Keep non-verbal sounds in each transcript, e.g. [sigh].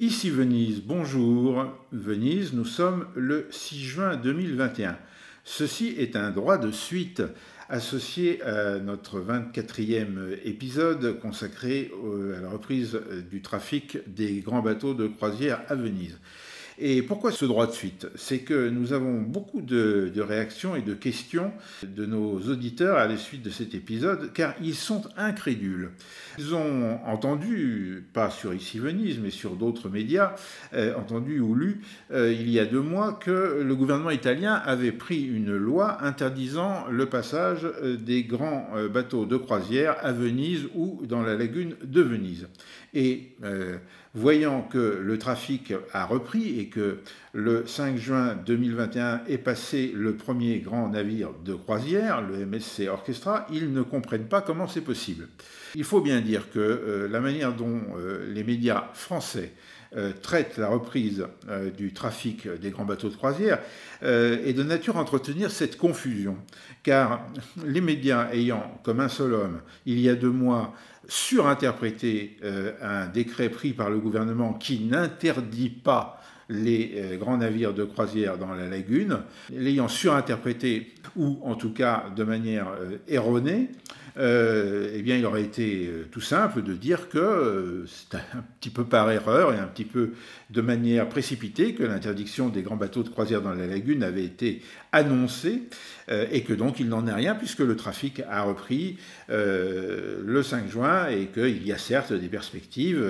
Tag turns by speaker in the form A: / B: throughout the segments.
A: Ici Venise, bonjour. Venise, nous sommes le 6 juin 2021. Ceci est un droit de suite associé à notre 24e épisode consacré à la reprise du trafic des grands bateaux de croisière à Venise. Et pourquoi ce droit de suite? C'est que nous avons beaucoup de, réactions et de questions de nos auditeurs à la suite de cet épisode, car ils sont incrédules. Ils ont entendu, pas sur Ici Venise, mais sur d'autres médias, euh, entendu ou lu euh, il y a deux mois que le gouvernement italien avait pris une loi interdisant le passage euh, des grands bateaux de croisière à Venise ou dans la lagune de Venise. Et voyant que le trafic a repris et que le 5 juin 2021 est passé le premier grand navire de croisière, le MSC Orchestra, ils ne comprennent pas comment c'est possible. Il faut bien dire que euh, la manière dont euh, les médias français euh, traitent la reprise du trafic des grands bateaux de croisière est de nature à entretenir cette confusion. Car les médias ayant comme un seul homme, il y a deux mois, surinterprété un décret pris par le gouvernement qui n'interdit pas les grands navires de croisière dans la lagune, l'ayant surinterprété ou en tout cas de manière erronée, euh, eh bien, il aurait été euh, tout simple de dire que euh, c'est un petit peu par erreur et un petit peu de manière précipitée que l'interdiction des grands bateaux de croisière dans la lagune avait été annoncée et que donc il n'en est rien puisque le trafic a repris le 5 juin et qu'il y a certes des perspectives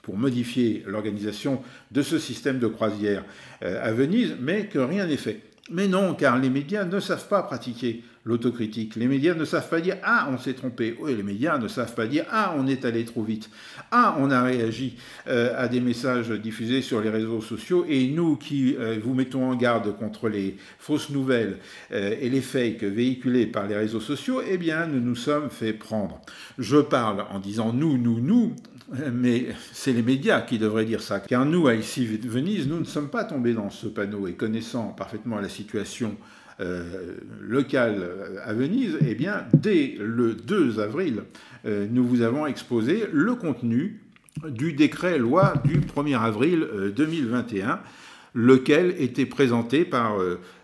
A: pour modifier l'organisation de ce système de croisière à Venise, mais que rien n'est fait. Mais non, car les médias ne savent pas pratiquer l'autocritique. Les médias ne savent pas dire Ah, on s'est trompé. Oui, les médias ne savent pas dire Ah, on est allé trop vite. Ah, on a réagi euh, à des messages diffusés sur les réseaux sociaux. Et nous qui euh, vous mettons en garde contre les fausses nouvelles euh, et les fakes véhiculés par les réseaux sociaux, eh bien, nous nous sommes fait prendre. Je parle en disant nous, nous, nous, mais c'est les médias qui devraient dire ça. Car nous, à ici Venise, nous ne sommes pas tombés dans ce panneau et connaissant parfaitement la situation euh, locale à Venise, eh bien, dès le 2 avril, euh, nous vous avons exposé le contenu du décret loi du 1er avril 2021, euh, lequel était présenté par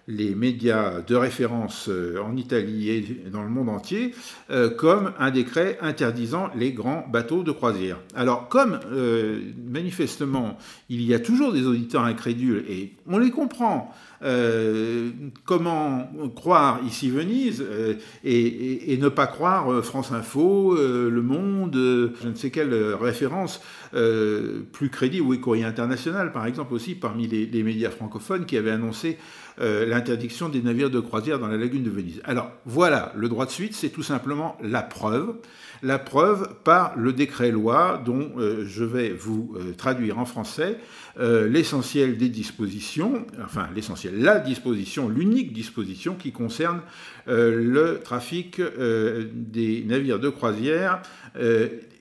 A: les médias de référence euh, en Italie et dans le monde entier euh, comme un décret interdisant les grands bateaux de croisière. Alors comme euh, manifestement il y a toujours des auditeurs incrédules et on les comprend, comment croire ici Venise et, ne pas croire France Info, Le Monde, je ne sais quelle référence plus crédible, oui, Courrier International par exemple aussi parmi les, médias francophones qui avaient annoncé euh, l'interdiction des navires de croisière dans la lagune de Venise. Alors voilà, le droit de suite, c'est tout simplement la preuve, la preuve par le décret-loi dont euh, je vais vous euh, traduire en français l'essentiel des dispositions, enfin l'essentiel, la disposition, l'unique disposition qui concerne le trafic des navires de croisière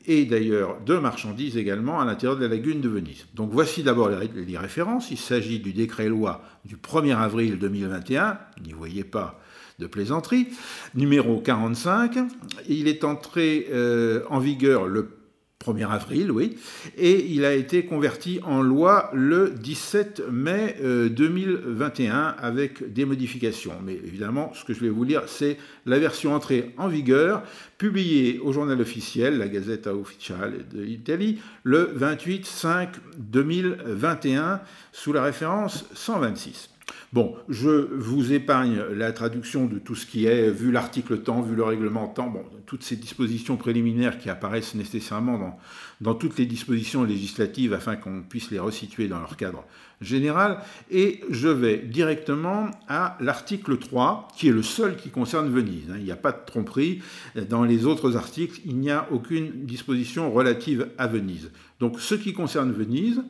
A: et d'ailleurs de marchandises également à l'intérieur de la lagune de Venise. Donc voici d'abord les références. Il s'agit du décret-loi du 1er avril 2021, n'y voyez pas de plaisanterie, numéro 45. Il est entré euh, en vigueur le 1er avril, oui, et il a été converti en loi le 17 mai 2021 euh, avec des modifications. Mais évidemment, ce que je vais vous lire, c'est la version entrée en vigueur, publiée au journal officiel, la Gazette Ufficiale de le 28 5 2021, sous la référence 126. Bon, je vous épargne la traduction de tout ce qui est, vu l'article temps, vu le règlement temps, bon, toutes ces dispositions préliminaires qui apparaissent nécessairement dans, dans toutes les dispositions législatives afin qu'on puisse les resituer dans leur cadre général. Et je vais directement à l'article 3, qui est le seul qui concerne Venise. Hein. Il n'y a pas de tromperie. Dans les autres articles, il n'y a aucune disposition relative à Venise. Donc ce qui concerne Venise,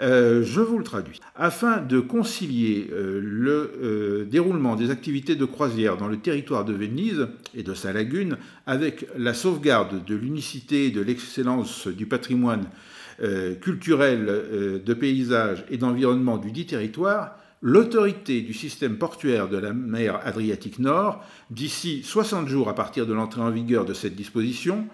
A: euh, je vous le traduis. Afin de concilier euh, le euh, déroulement des activités de croisière dans le territoire de Venise et de sa lagune avec la sauvegarde de l'unicité et de l'excellence du patrimoine culturel, de paysage et d'environnement du dit territoire, l'autorité du système portuaire de la mer Adriatique Nord, d'ici 60 jours à partir de l'entrée en vigueur de cette disposition,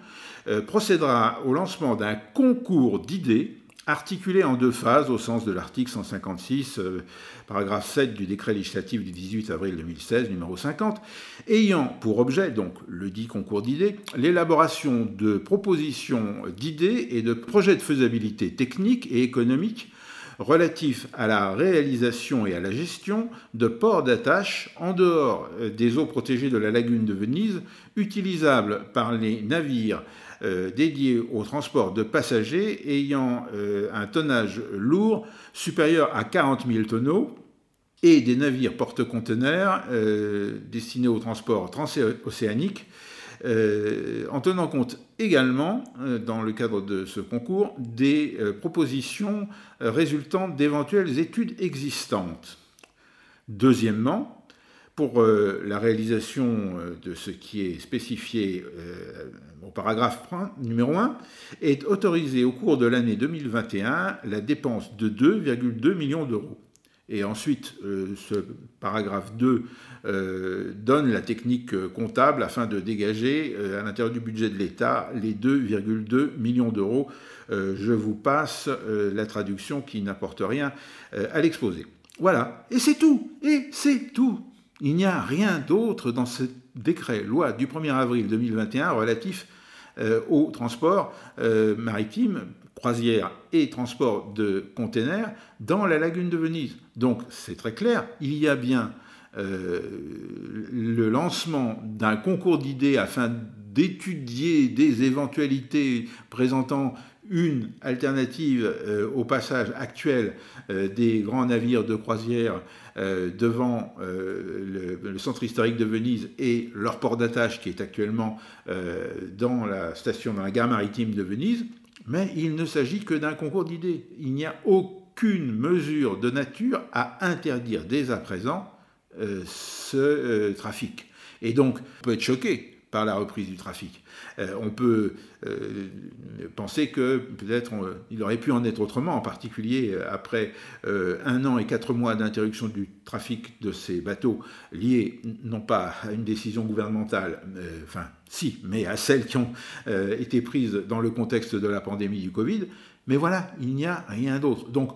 A: procédera au lancement d'un concours d'idées articulé en deux phases au sens de l'article 156, euh, paragraphe 7 du décret législatif du 18 avril 2016, numéro 50, ayant pour objet, donc le dit concours d'idées, l'élaboration de propositions d'idées et de projets de faisabilité technique et économique relatifs à la réalisation et à la gestion de ports d'attache en dehors euh, des eaux protégées de la lagune de Venise, utilisables par les navires euh, dédiés au transport de passagers ayant euh, un tonnage lourd supérieur à 40 000 tonneaux et des navires porte-conteneurs destinés au transport transocéanique en tenant compte également, euh, dans le cadre de ce concours, des euh, propositions résultant d'éventuelles études existantes. Deuxièmement, pour la réalisation de ce qui est spécifié au paragraphe numéro 1, est autorisé au cours de l'année 2021 la dépense de 2,2 millions d'euros. Et ensuite, euh, ce paragraphe 2 euh, donne la technique euh, comptable afin de dégager à l'intérieur du budget de l'État les 2,2 millions d'euros. je vous passe la traduction qui n'apporte rien à l'exposé. Voilà, et c'est tout, et c'est tout. Il n'y a rien d'autre dans ce décret loi du 1er avril 2021 relatif au transport maritime croisière et transport de containers dans la lagune de Venise. Donc c'est très clair, il y a bien euh, le lancement d'un concours d'idées afin d'étudier des éventualités présentant une alternative euh, au passage actuel euh, des grands navires de croisière devant le, le, centre historique de Venise et leur port d'attache qui est actuellement dans la station dans la gare maritime de Venise. Mais il ne s'agit que d'un concours d'idées. Il n'y a aucune mesure de nature à interdire dès à présent euh, ce euh, trafic. Et donc, on peut être choqué par la reprise du trafic. Euh, on peut euh, penser que peut-être il aurait pu en être autrement, en particulier euh, après un an et quatre mois d'interruption du trafic de ces bateaux liés non pas à une décision gouvernementale, enfin si, mais à celles qui ont été prises dans le contexte de la pandémie du Covid. Mais voilà, il n'y a rien d'autre. Donc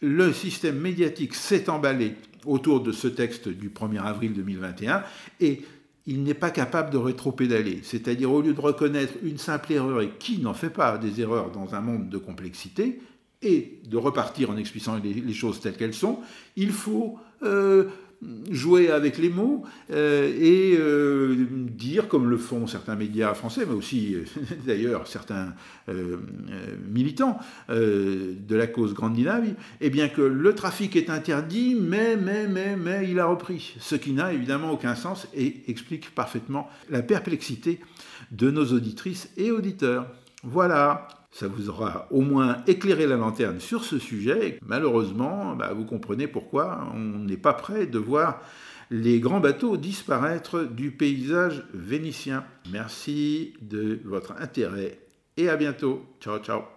A: le système médiatique s'est emballé autour de ce texte du 1er avril 2021 et il n'est pas capable de rétro-pédaler. C'est-à-dire, au lieu de reconnaître une simple erreur, et qui n'en fait pas des erreurs dans un monde de complexité, et de repartir en expliquant les, choses telles qu'elles sont, il faut euh, jouer avec les mots euh, et euh, dire, comme le font certains médias français, mais aussi euh, [laughs] d'ailleurs certains militants de la cause Grandinavie, eh bien que le trafic est interdit, mais, mais, mais, mais il a repris. Ce qui n'a évidemment aucun sens et explique parfaitement la perplexité de nos auditrices et auditeurs. Voilà, ça vous aura au moins éclairé la lanterne sur ce sujet. Malheureusement, bah, vous comprenez pourquoi on n'est pas prêt de voir les grands bateaux disparaître du paysage vénitien. Merci de votre intérêt et à bientôt. Ciao ciao.